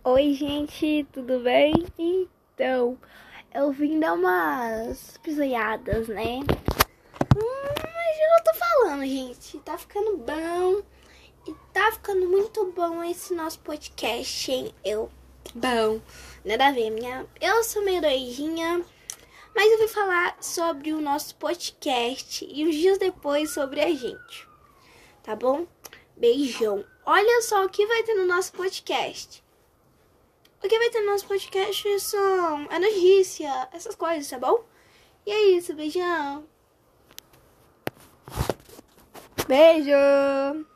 Oi, gente, tudo bem? Então, eu vim dar umas pisoiadas, né? Hum, mas eu tô falando, gente. Tá ficando bom. E tá ficando muito bom esse nosso podcast, hein? Eu. Bom, nada a ver, minha. Eu sou meio doidinha. Mas eu vim falar sobre o nosso podcast e uns dias depois sobre a gente. Tá bom? Beijão. Olha só o que vai ter no nosso podcast. O que vai ter no nosso podcast são a notícia, essas coisas, tá bom? E é isso, beijão. Beijo!